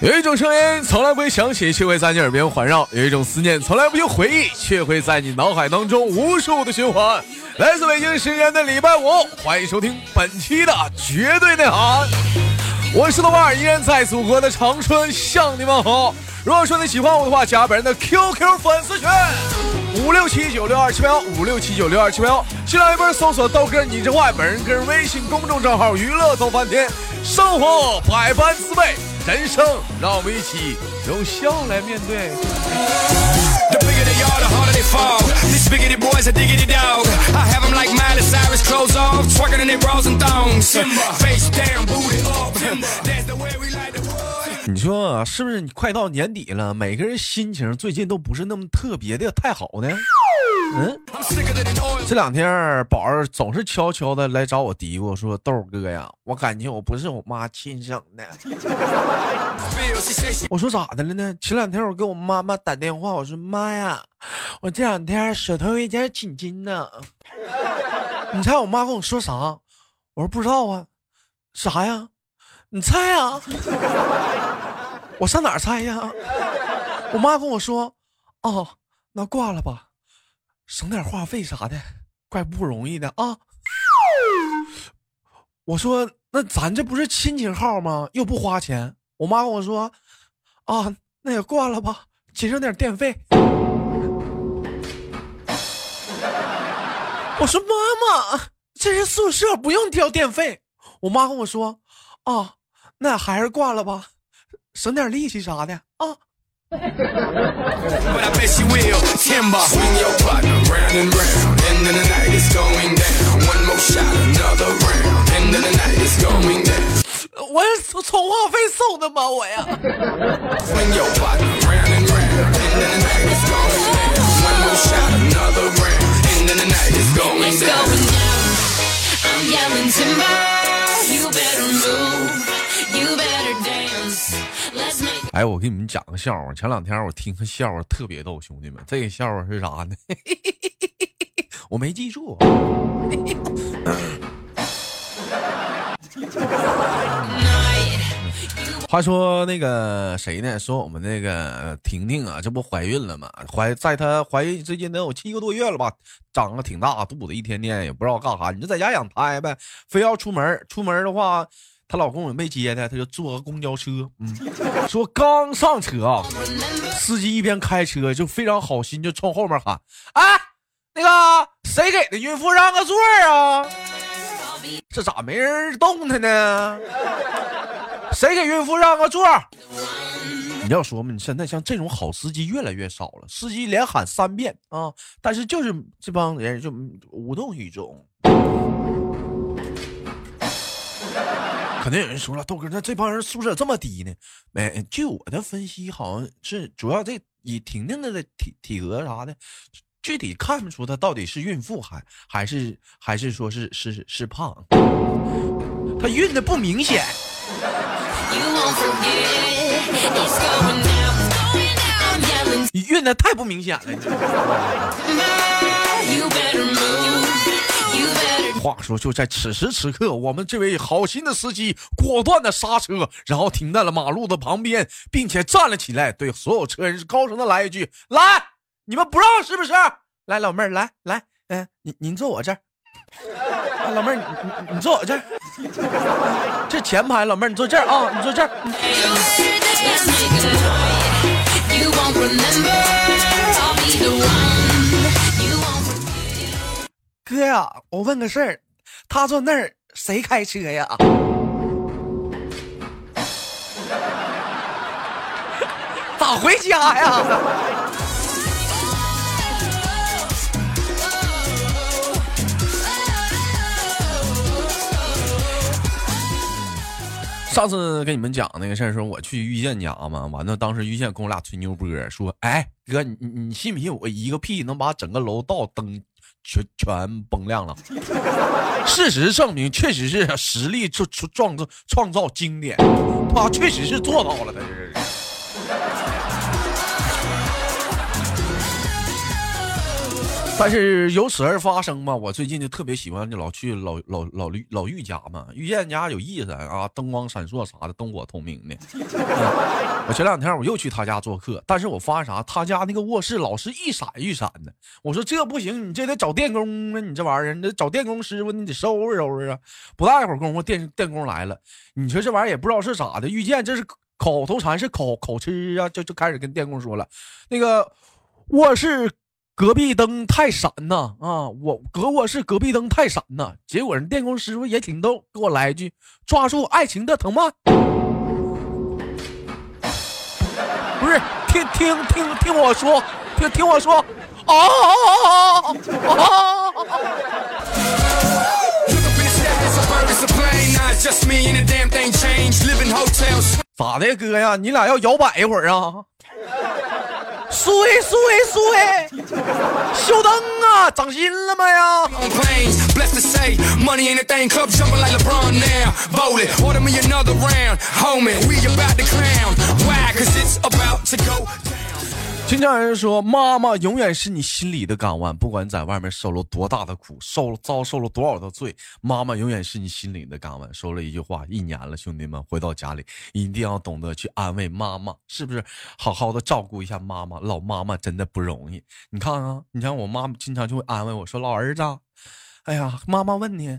有一种声音从来不会响起，却会在你耳边环绕；有一种思念从来不用回忆，却会在你脑海当中无数的循环。来自北京时间的礼拜五，欢迎收听本期的绝对内涵。我是豆瓣，依然在祖国的长春向你们好。如果说你喜欢我的话，加本人的 QQ 粉丝群五六七九六二七八幺五六七九六二七八幺，新浪微博搜索豆哥你这坏，本人个人微信公众账号娱乐逗翻天，生活百般滋味。人生，让我们一起用笑来面对。你说是不是？你快到年底了，每个人心情最近都不是那么特别的太好呢？嗯，这两天宝儿总是悄悄的来找我嘀咕说：“豆哥呀，我感觉我不是我妈亲生的。”我说咋的了呢？前两天我给我妈妈打电话，我说妈呀，我这两天手头有点紧紧呢。你猜我妈跟我说啥？我说不知道啊。啥呀？你猜啊？我上哪猜呀？我妈跟我说：“哦，那挂了吧。”省点话费啥的，怪不容易的啊！我说，那咱这不是亲情号吗？又不花钱。我妈跟我说，啊，那也挂了吧，节省点电费。我说妈妈，这是宿舍，不用交电费。我妈跟我说，啊，那还是挂了吧，省点力气啥的啊。我是充话费送的吗？我呀。哎，我给你们讲个笑话。前两天我听个笑话特别逗，兄弟们，这个笑话是啥呢？我没记住。话说那个谁呢？说我们那个婷婷啊，这不怀孕了吗？怀在她怀孕之间能有七个多月了吧？长得挺大肚子，一天天也不知道干啥。你就在家养胎呗，非要出门。出门的话。她老公也没接她，她就坐个公交车。嗯，说刚上车啊，司机一边开车就非常好心，就冲后面喊：“哎，那个谁给的孕妇让个座啊？这咋没人动她呢？谁给孕妇让个座？你要说嘛，你现在像这种好司机越来越少了，司机连喊三遍啊，但是就是这帮人就无动于衷。”肯定有人说了，豆哥，那这帮人素质这么低呢？没，据我的分析，好像是主要这以婷婷的体体格啥的，具体看不出她到底是孕妇还还是还是说是是是胖，她孕的不明显。你运的太不明显了。话说，就在此时此刻，我们这位好心的司机果断的刹车，然后停在了马路的旁边，并且站了起来，对所有车人是高声的来一句：“来，你们不让是不是？来，老妹儿，来来，嗯，您您坐我这儿。老妹儿，你你坐我这儿，这前排，老妹儿你坐这儿啊，你坐这儿。”哥呀，我问个事儿，他坐那儿，谁开车呀？咋回家呀？上次跟你们讲那个事儿，说我去遇见家嘛，完了当时遇见跟我俩吹牛波，说：“哎，哥，你你信不信我一个屁能把整个楼道灯？”全全崩亮了。事实证明，确实是实力创创造创造经典，他确实是做到了。他这是。但是由此而发生嘛，我最近就特别喜欢就老去老老老绿老玉家嘛，玉见家有意思啊，灯光闪烁啥的，灯火通明的。我前两天我又去他家做客，但是我发现啥，他家那个卧室老是一闪一闪的。我说这不行，你这得找电工啊，你这玩意儿，你得找电工师傅，你得收拾收拾啊。不大一会儿功夫，电电工来了，你说这玩意儿也不知道是咋的，遇见这是口头禅是口口吃啊，就就开始跟电工说了，那个卧室。隔壁灯太闪呐！啊，我隔卧室隔壁灯太闪呐！结果人电工师傅也挺逗，给我来一句：“抓住爱情的藤蔓。”不是，听听听听我说，听听我说，啊啊啊！咋的，哥呀？你俩要摇摆一会儿啊？睡睡睡！秀灯啊，涨薪了没呀？经常有人说，妈妈永远是你心里的港湾，不管在外面受了多大的苦，受了遭受了多少的罪，妈妈永远是你心里的港湾。说了一句话，一年了，兄弟们回到家里一定要懂得去安慰妈妈，是不是？好好的照顾一下妈妈，老妈妈真的不容易。你看啊，你看我妈妈经常就会安慰我说：“老儿子，哎呀，妈妈问你，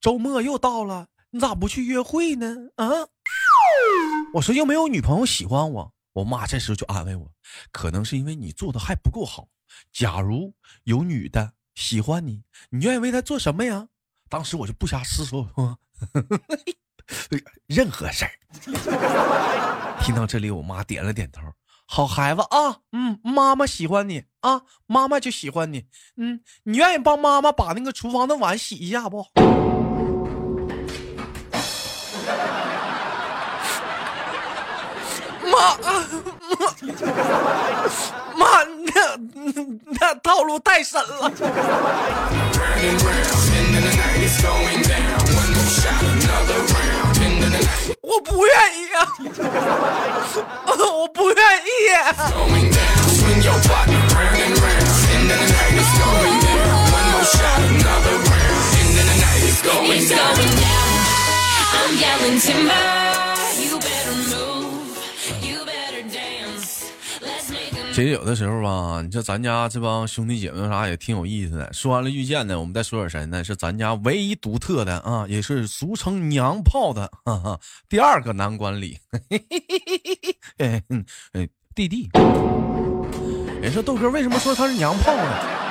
周末又到了，你咋不去约会呢？”啊，我说又没有女朋友喜欢我。我妈这时候就安慰我，可能是因为你做的还不够好。假如有女的喜欢你，你愿意为她做什么呀？当时我就不瞎思索，任何事儿。听到这里，我妈点了点头。好孩子啊，嗯，妈妈喜欢你啊，妈妈就喜欢你。嗯，你愿意帮妈妈把那个厨房的碗洗一下不？妈，妈，那那套路太深了。我不愿意啊，我不愿意。其实有的时候吧，你说咱家这帮兄弟姐妹啥也挺有意思的。说完了遇见呢，我们再说点谁呢？是咱家唯一独特的啊，也是俗称娘炮的哈哈第二个男管理，哎嗯哎弟弟。人说豆哥为什么说他是娘炮呢？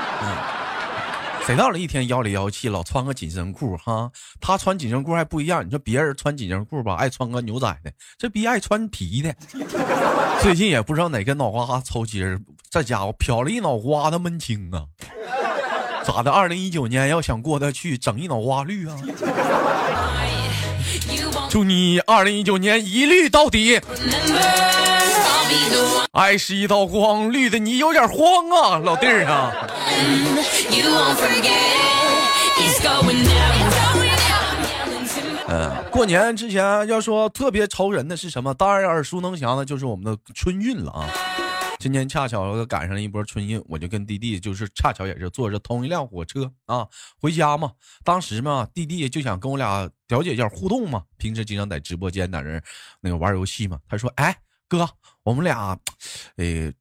谁到了一天妖里妖气，老穿个紧身裤哈？他穿紧身裤还不一样。你说别人穿紧身裤吧，爱穿个牛仔的，这逼爱穿皮的。最近也不知道哪个脑瓜抽筋儿，这家伙漂了一脑瓜的闷青啊！咋的？二零一九年要想过得去，整一脑瓜绿啊！祝你二零一九年一绿到底。爱是一道光，绿的你有点慌啊，老弟儿啊。嗯，过年之前要说特别愁人的是什么？当然耳熟能详的就是我们的春运了啊。今天恰巧赶上了一波春运，我就跟弟弟就是恰巧也是坐着同一辆火车啊回家嘛。当时嘛，弟弟就想跟我俩了解一下互动嘛，平时经常在直播间在那那个玩游戏嘛。他说：“哎，哥，我们俩，呃。”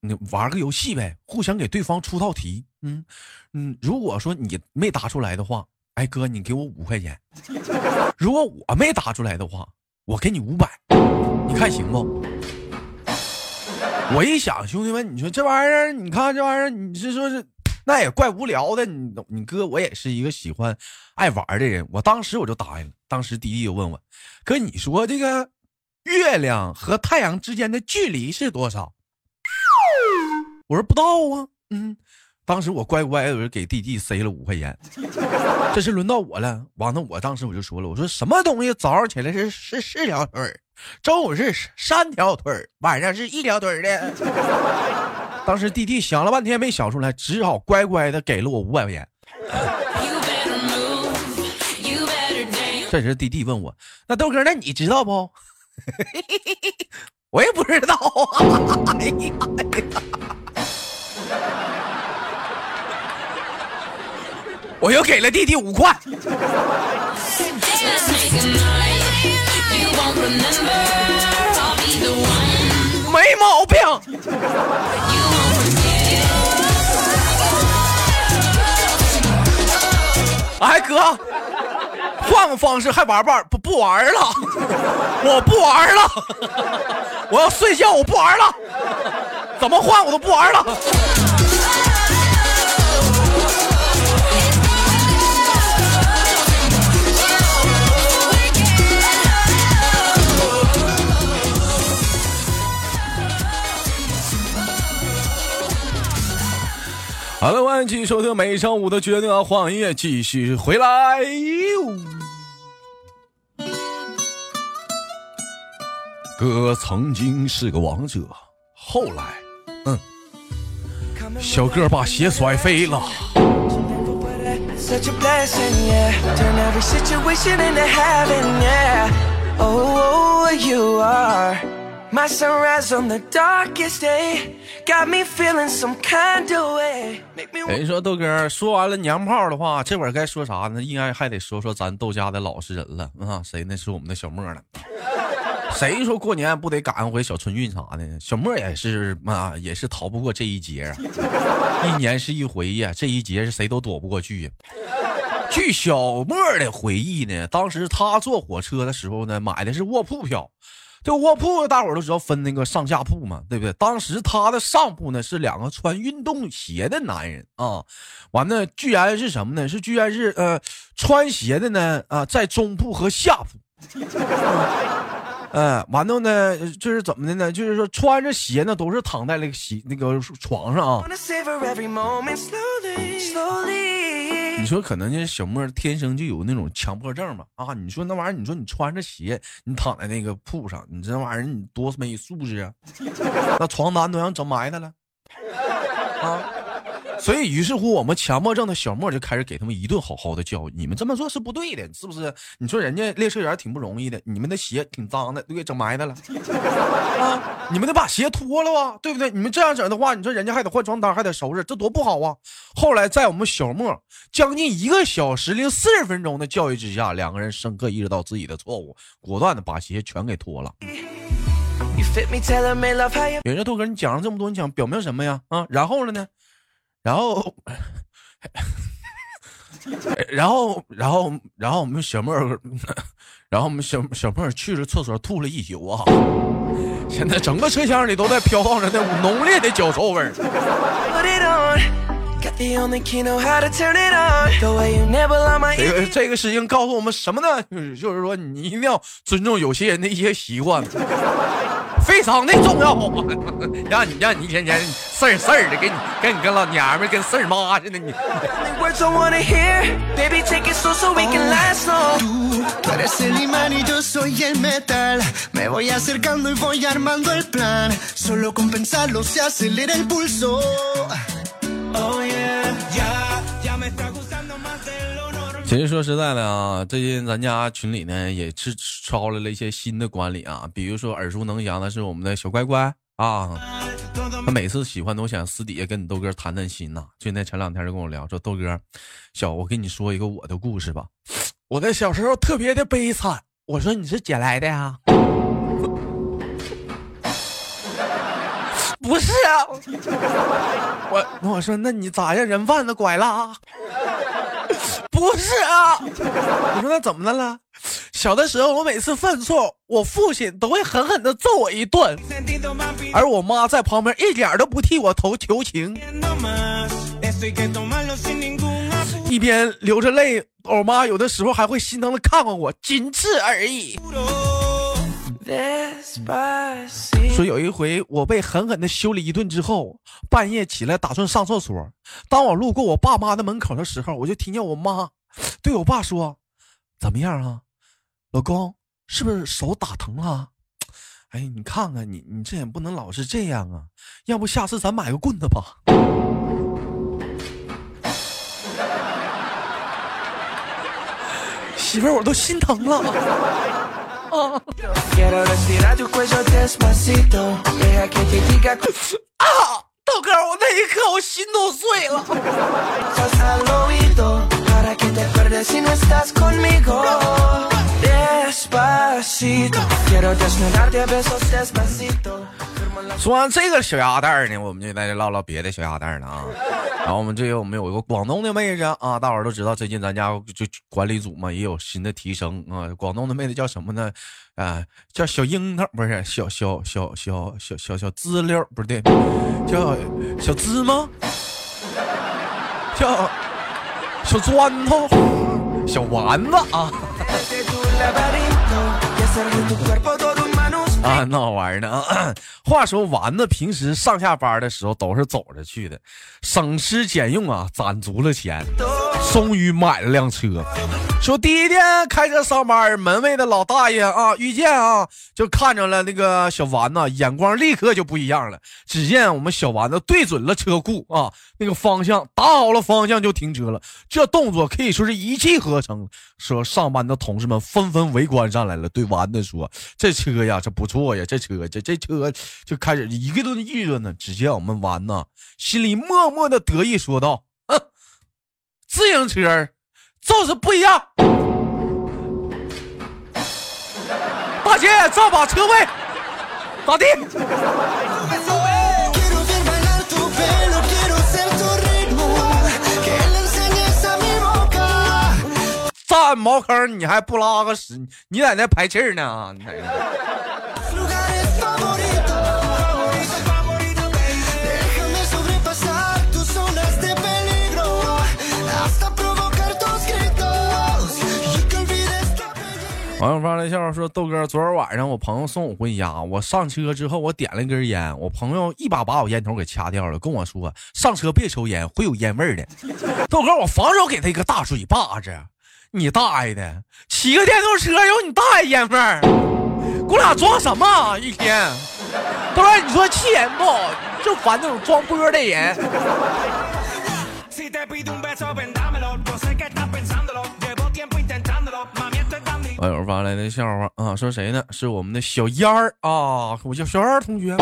你玩个游戏呗，互相给对方出套题。嗯嗯，如果说你没答出来的话，哎哥，你给我五块钱；如果我没答出来的话，我给你五百。你看行不？我一想，兄弟们，你说这玩意儿，你看这玩意儿，你是说是那也怪无聊的。你你哥我也是一个喜欢爱玩的人，我当时我就答应了。当时迪迪就问我，哥，你说这个月亮和太阳之间的距离是多少？我说不到啊，嗯，当时我乖乖的给弟弟塞了五块钱，这是轮到我了。完了，我当时我就说了，我说什么东西早上起来是是四条腿儿，中午是三条腿儿，晚上是一条腿儿的。当时弟弟想了半天没想出来，只好乖乖的给了我五百块钱。这时弟弟问我，那豆哥，那你知道不？我也不知道啊。哎呀！我又给了弟弟五块，没毛病。哎，哥，换个方式还玩不玩？不不玩了，我不玩了，我要睡觉，我不玩了，怎么换我都不玩了。好了，欢迎继续收听每上午的决定啊！换音乐，继续回来。哥曾经是个王者，后来，嗯，小哥把鞋甩飞了。oh，you are My sunrise on the darkest day got me feeling some kind of way。人说豆哥说完了娘炮的话，这会儿该说啥呢？应该还得说说咱豆家的老实人了啊！谁呢？是我们的小莫了。谁说过年不得赶上回小春运啥的？小莫也是嘛，也是逃不过这一劫啊！一年是一回呀，这一劫是谁都躲不过去呀。据小莫的回忆呢，当时他坐火车的时候呢，买的是卧铺票。这卧铺，大伙都知道分那个上下铺嘛，对不对？当时他的上铺呢是两个穿运动鞋的男人啊，完了居然是什么呢？是居然是呃穿鞋的呢啊，在中铺和下铺，嗯，完了呢就是怎么的呢？就是说穿着鞋呢都是躺在那个鞋那个床上啊。你说可能这小莫天生就有那种强迫症嘛？啊，你说那玩意儿，你说你穿着鞋，你躺在那个铺上，你这玩意儿你多没素质啊？那床单都让整埋汰了啊！所以，于是乎，我们强迫症的小莫就开始给他们一顿好好的教育。你们这么做是不对的，是不是？你说人家列车员挺不容易的，你们的鞋挺脏的，都给整埋汰了 啊！你们得把鞋脱了啊，对不对？你们这样整的话，你说人家还得换床单，还得收拾，这多不好啊！后来，在我们小莫将近一个小时零四十分钟的教育之下，两个人深刻意识到自己的错误，果断的把鞋全给脱了。有人豆哥，你讲了这么多，你想表明什么呀？啊，然后了呢？然后，然后，然后，然后我们小妹儿，然后我们小小妹儿去了厕所吐了一宿啊！现在整个车厢里都在飘荡着那浓烈的脚臭味儿。这个这个事情告诉我们什么呢？就是说，你一定要尊重有些人的一些习惯。非常的重要，让你让你一天天事儿事儿的，给你跟你跟老娘们跟事儿妈似的你。其实说实在的啊，最近咱家群里呢也是招来了一些新的管理啊，比如说耳熟能详的是我们的小乖乖啊，他每次喜欢都想私底下跟你豆哥谈谈心呐。就那前两天就跟我聊说，豆哥，小我跟你说一个我的故事吧。我的小时候特别的悲惨。我说你是捡来的呀？不是啊。我我说那你咋让人贩子拐了啊？不是啊，你说那怎么的了？小的时候我每次犯错，我父亲都会狠狠的揍我一顿，而我妈在旁边一点都不替我投求情，一边流着泪，我妈有的时候还会心疼的看看我，仅此而已。说有一回我被狠狠的修理一顿之后，半夜起来打算上厕所。当我路过我爸妈的门口的时候，我就听见我妈 对我爸说：“怎么样啊，老公，是不是手打疼了？哎，你看看你，你这也不能老是这样啊，要不下次咱买个棍子吧。”媳妇儿，我都心疼了。啊！豆哥，我那一刻我心都碎了。说完这个小鸭蛋儿呢，我们就来唠唠别的小鸭蛋儿了啊。然后我们这个我们有一个广东的妹子啊，大伙儿都知道，最近咱家就管理组嘛也有新的提升啊。广东的妹子叫什么呢？啊，叫小樱桃，不是小小小小小小小滋溜，不对，叫小芝麻，叫小砖头，小丸子啊。啊，闹玩意儿呢？话说丸子平时上下班的时候都是走着去的，省吃俭用啊，攒足了钱，终于买了辆车。说第一天开车上班，门卫的老大爷啊，遇见啊，就看着了那个小丸子，眼光立刻就不一样了。只见我们小丸子对准了车库啊，那个方向打好了方向就停车了，这动作可以说是一气呵成。说上班的同事们纷纷围观上来了，对丸子说：“这车呀，这不错呀，这车这这车就开始一个顿议论呢。”只见我们丸子心里默默的得意说道：“，自行车。”就是不一样，大姐，这把车位咋地？站茅坑你还不拉个屎？你在那排气呢？你在那。网友发来笑话说：“豆哥，昨天晚上我朋友送我回家，我上车之后我点了一根烟，我朋友一把把我烟头给掐掉了，跟我说上车别抽烟，会有烟味的。豆哥，我防手给他一个大嘴巴子，你大爷的，骑个电动车有你大爷烟味儿？我俩装什么一天？豆哥，你说气人不？就烦那种装波的人。”网友发来的笑话啊，说谁呢？是我们的小燕儿啊，我叫小燕儿同学，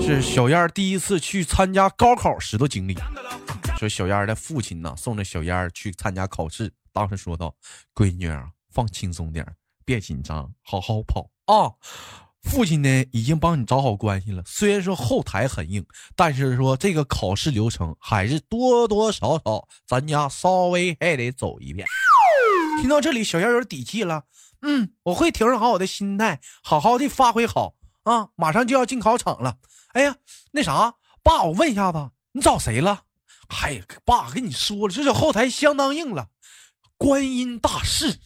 是小燕儿第一次去参加高考时的经历。说小燕儿的父亲呢，送着小燕儿去参加考试，当时说道：“闺女啊，放轻松点别紧张，好好跑啊。”父亲呢，已经帮你找好关系了。虽然说后台很硬，但是说这个考试流程还是多多少少咱家稍微还得走一遍。听到这里，小燕有底气了。嗯，我会调整好我的心态，好好的发挥好啊！马上就要进考场了。哎呀，那啥，爸，我问一下子，你找谁了？嗨，爸跟你说了，这是后台相当硬了，观音大士。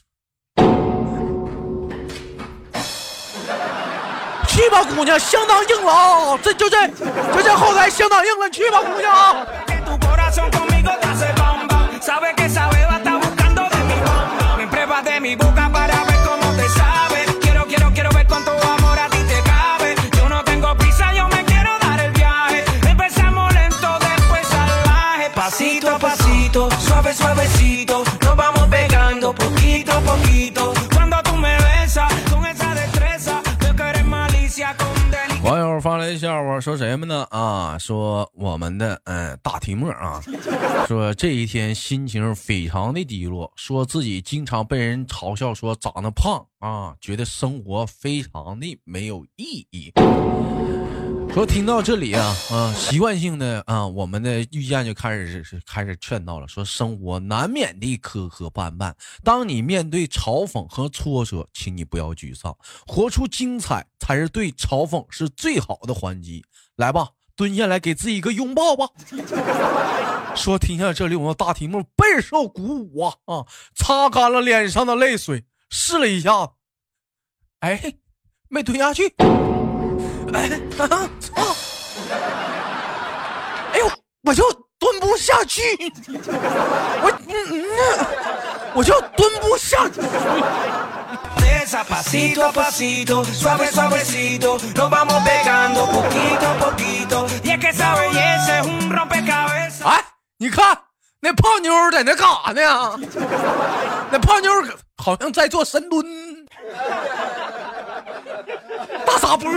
去吧，姑娘，相当硬了啊！这就这，就这后台相当硬了，去吧，姑娘啊。网友发来笑话，说什么呢？啊，说我们的嗯大提莫啊，说这一天心情非常的低落，说自己经常被人嘲笑说长得胖啊，觉得生活非常的没有意义。说听到这里啊 啊，习惯性的啊，我们的遇见就开始是开始劝到了，说生活难免的磕磕绊绊，当你面对嘲讽和挫折，请你不要沮丧，活出精彩才是对嘲讽是最好的还击。来吧，蹲下来给自己一个拥抱吧。说听下这里，我们大题目备受鼓舞啊啊，擦干了脸上的泪水，试了一下，哎，没蹲下去。哎啊！哎呦，我就蹲不下去，我嗯嗯，我就蹲不下去。哎，你看那胖妞在那干啥呢？那胖妞好像在做深蹲。大傻波。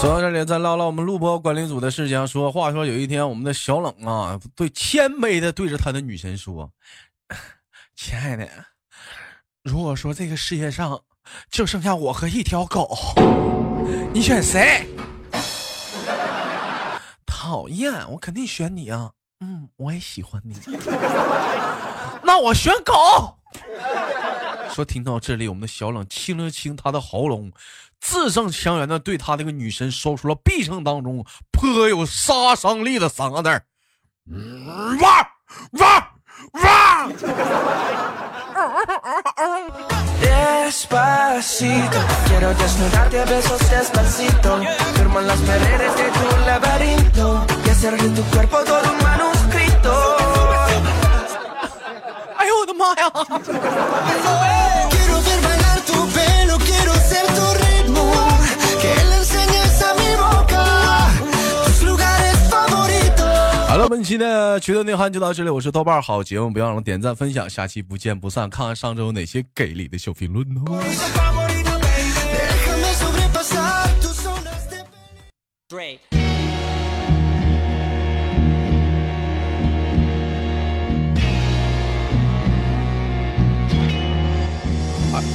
说到这里，再唠唠我们录播管理组的事情。说话说，有一天我们的小冷啊，对谦卑的对着他的女神说：“亲爱的，如果说这个世界上就剩下我和一条狗，你选谁？”讨厌，我肯定选你啊！嗯，我也喜欢你。那我选狗。说听到这里，我们的小冷清了清他的喉咙，字正腔圆的对他这个女神说出了毕生当中颇有杀伤力的三个字儿：哇哇哇！哎呦我的妈呀！了，本期的绝对内涵就到这里，我是豆瓣好节目，不要忘了点赞分享，下期不见不散。看看上周有哪些给力的小评论哦。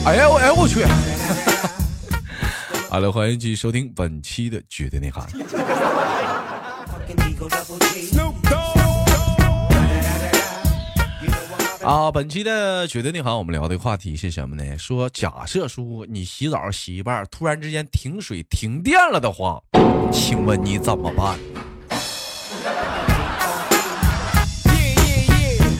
哎呀我哎我去！好了，欢迎继续收听本期的绝对内涵。啊，本期的绝对内涵，我们聊的话题是什么呢？说假设说你洗澡洗一半，突然之间停水停电了的话，请问你怎么办？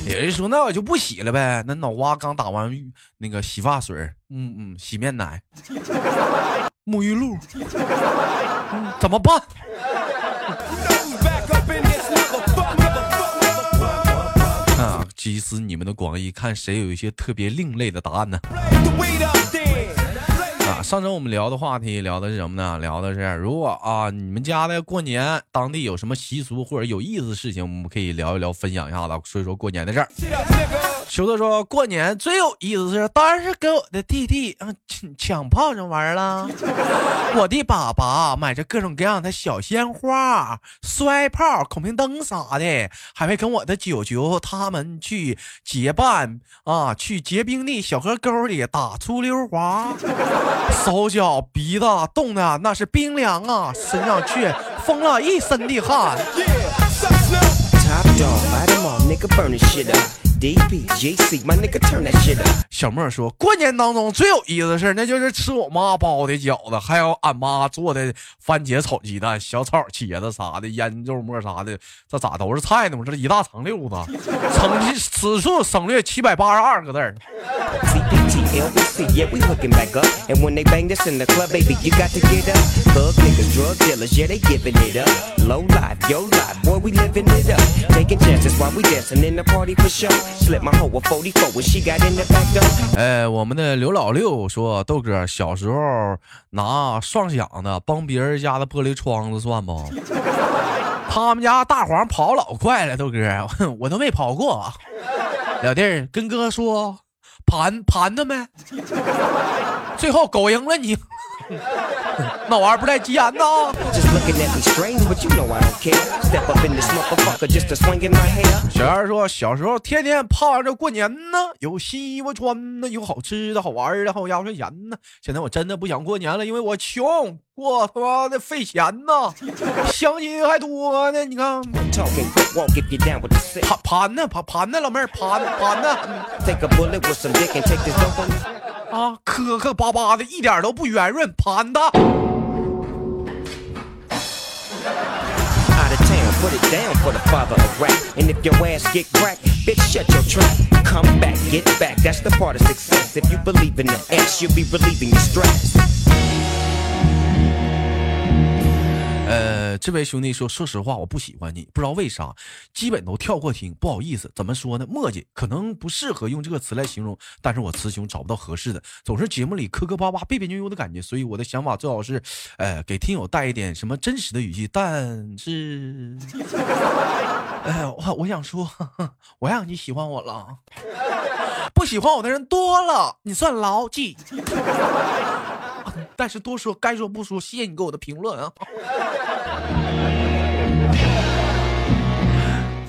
有人说那我就不洗了呗，那脑瓜刚打完那个洗发水，嗯嗯，洗面奶，沐浴露，怎么办？集思你们的广义，看谁有一些特别另类的答案呢？啊，上周我们聊的话题聊的是什么呢？聊的是如果啊，你们家的过年当地有什么习俗或者有意思的事情，我们可以聊一聊，分享一下子，说一说过年的事儿。球子说过年最有意思是，当然是跟我的弟弟嗯抢抢炮仗玩了。我的爸爸买着各种各样的小鲜花、摔炮、孔明灯啥的，还会跟我的九九他们去结伴啊，去结冰的小河沟里打出溜滑，手脚鼻子冻的那是冰凉啊，身上却疯了一身的汗。小莫说过年当中最有意思的事那就是吃我妈包的饺子，还有俺妈做的番茄炒鸡蛋、小炒茄子啥的，腌肉末啥的，这咋都是菜呢？我这一大长溜子，省此处省略七百八十二个字儿。哎，我们的刘老六说：“豆哥小时候拿双响的帮别人家的玻璃窗子算不？他们家大黄跑老快了，豆哥 我都没跑过。老弟儿跟哥说，盘盘他没？最后狗赢了你。” 那玩意儿不带急眼呐！小二说，小时候天天盼着过年呢，有新衣服穿呢，有好吃的好玩的，还有压岁钱呢。现在我真的不想过年了，因为我穷，我他妈的费钱呢，相亲还多呢。你看，盘盘呢，盘盘呢，老妹儿盘盘呢。啊，磕磕巴巴的，一点都不圆润，盘的。 呃，这位兄弟说，说实话，我不喜欢你，不知道为啥，基本都跳过听，不好意思，怎么说呢？磨叽，可能不适合用这个词来形容，但是我词穷，找不到合适的，总是节目里磕磕巴巴、别别扭扭的感觉，所以我的想法最好是，呃，给听友带一点什么真实的语气，但是，哎，我我想说，我让你喜欢我了，不喜欢我的人多了，你算牢记。但是多说该说不说，谢谢你给我的评论啊。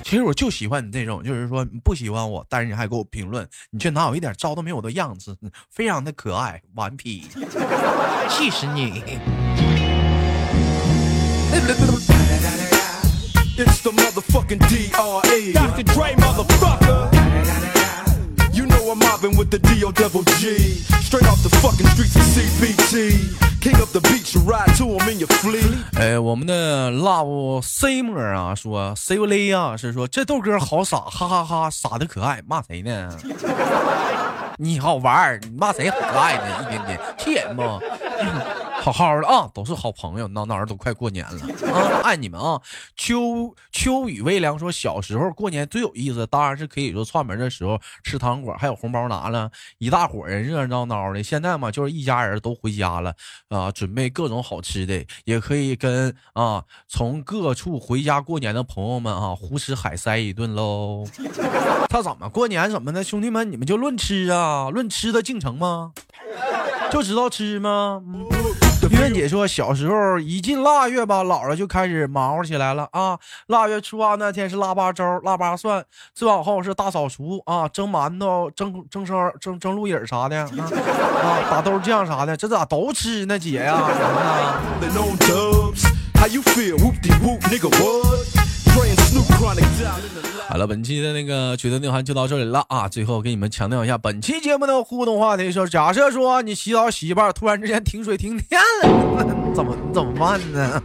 其实我就喜欢你这种，就是说你不喜欢我，但是你还给我评论，你却哪有一点招都没有的样子，非常的可爱，顽皮，气死你！哎，我们的 love C 莫啊说 C 不雷啊是说这豆哥好傻，哈哈哈，傻的可爱，骂谁呢？你好玩，你骂谁可爱呢？一点点，气人不？好好的啊，都是好朋友，闹闹都快过年了啊，爱你们啊！秋秋雨微凉说，小时候过年最有意思，当然是可以说串门的时候吃糖果，还有红包拿了，一大伙人热热闹闹的。现在嘛，就是一家人都回家了啊，准备各种好吃的，也可以跟啊从各处回家过年的朋友们啊胡吃海塞一顿喽。他怎么过年怎么的？兄弟们，你们就论吃啊，论吃的进城吗？就知道吃吗？月姐说，小时候一进腊月吧，姥姥就开始忙活起来了啊。腊月初二那天是腊八粥、腊八蒜，再往后是大扫除啊，蒸馒头、蒸蒸生、蒸蒸鹿饮啥的 啊，打豆酱啥的，这咋都吃呢？姐呀，好了，本期的那个觉得内涵就到这里了啊！最后给你们强调一下，本期节目的互动话题是：假设说你洗澡洗一半，突然之间停水停电了，怎么怎么办呢？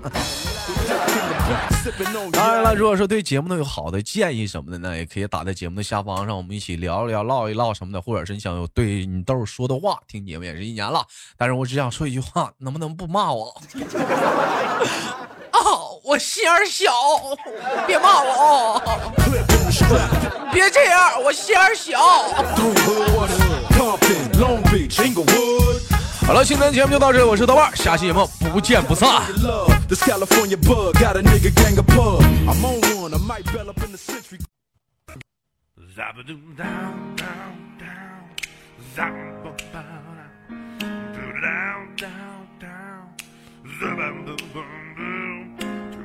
当然了，如果说对节目呢有好的建议什么的呢，也可以打在节目的下方，让我们一起聊一聊、唠一唠什么的，或者是你想有对你豆说的话，听节目也是一年了。但是我只想说一句话，能不能不骂我？我心眼小，别骂我哦！别这样，我心眼小。好了，今天的节目就到这里，我是豆瓣，下期节目不见不散。